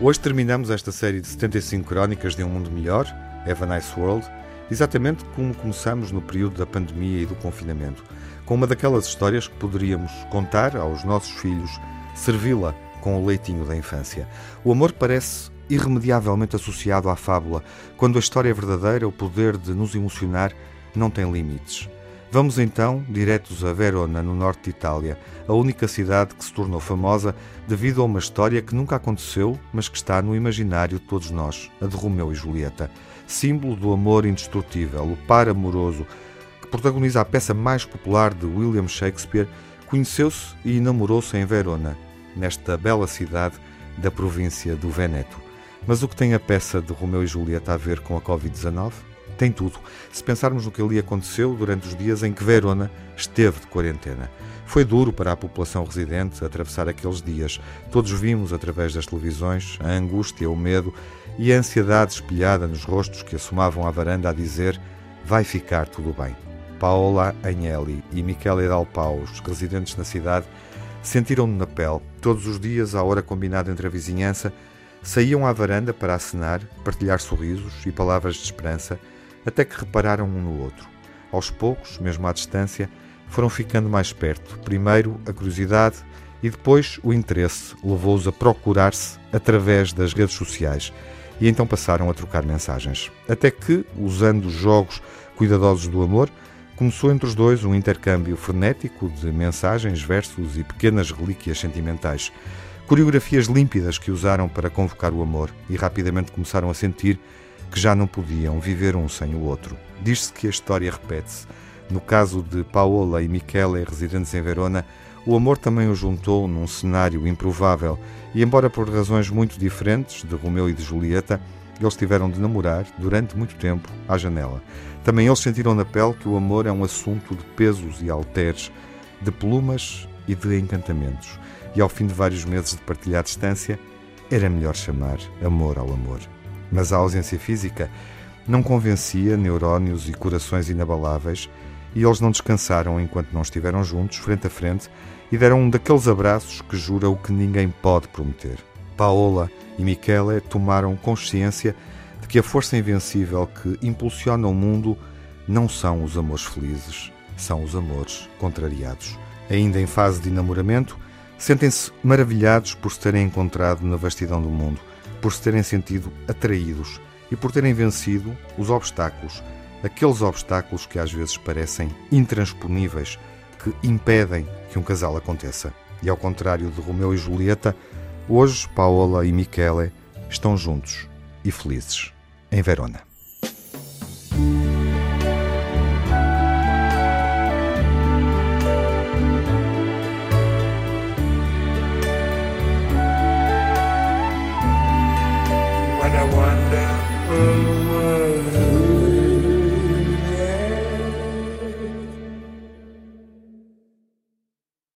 Hoje terminamos esta série de 75 crónicas de um mundo melhor, Have a Nice World, exatamente como começamos no período da pandemia e do confinamento, com uma daquelas histórias que poderíamos contar aos nossos filhos, servi-la com o leitinho da infância. O amor parece irremediavelmente associado à fábula. Quando a história é verdadeira, o poder de nos emocionar não tem limites. Vamos então diretos a Verona, no norte de Itália, a única cidade que se tornou famosa devido a uma história que nunca aconteceu, mas que está no imaginário de todos nós, a de Romeu e Julieta. Símbolo do amor indestrutível, o par amoroso, que protagoniza a peça mais popular de William Shakespeare, conheceu-se e namorou-se em Verona, nesta bela cidade da província do Veneto. Mas o que tem a peça de Romeu e Julieta a ver com a Covid-19? Tem tudo, se pensarmos no que ali aconteceu durante os dias em que Verona esteve de quarentena. Foi duro para a população residente atravessar aqueles dias. Todos vimos, através das televisões, a angústia, o medo e a ansiedade espelhada nos rostos que assomavam à varanda a dizer vai ficar tudo bem. Paola Agnelli e Michele Dalpau, os residentes na cidade, sentiram-no na pele. Todos os dias, à hora combinada entre a vizinhança, saíam à varanda para acenar, partilhar sorrisos e palavras de esperança até que repararam um no outro. Aos poucos, mesmo à distância, foram ficando mais perto. Primeiro a curiosidade e depois o interesse levou-os a procurar-se através das redes sociais e então passaram a trocar mensagens. Até que, usando os jogos cuidadosos do amor, começou entre os dois um intercâmbio frenético de mensagens, versos e pequenas relíquias sentimentais. Coreografias límpidas que usaram para convocar o amor e rapidamente começaram a sentir que já não podiam viver um sem o outro. Diz-se que a história repete-se. No caso de Paola e Michele, residentes em Verona, o amor também os juntou num cenário improvável e, embora por razões muito diferentes de Romeu e de Julieta, eles tiveram de namorar durante muito tempo à janela. Também eles sentiram na pele que o amor é um assunto de pesos e alteres, de plumas e de encantamentos. E ao fim de vários meses de partilhar distância, era melhor chamar amor ao amor. Mas a ausência física não convencia neurónios e corações inabaláveis e eles não descansaram enquanto não estiveram juntos, frente a frente, e deram um daqueles abraços que jura o que ninguém pode prometer. Paola e Michele tomaram consciência de que a força invencível que impulsiona o mundo não são os amores felizes, são os amores contrariados. Ainda em fase de enamoramento, sentem-se maravilhados por se terem encontrado na vastidão do mundo por se terem sentido atraídos e por terem vencido os obstáculos, aqueles obstáculos que às vezes parecem intransponíveis, que impedem que um casal aconteça. E ao contrário de Romeu e Julieta, hoje Paola e Michele estão juntos e felizes em Verona.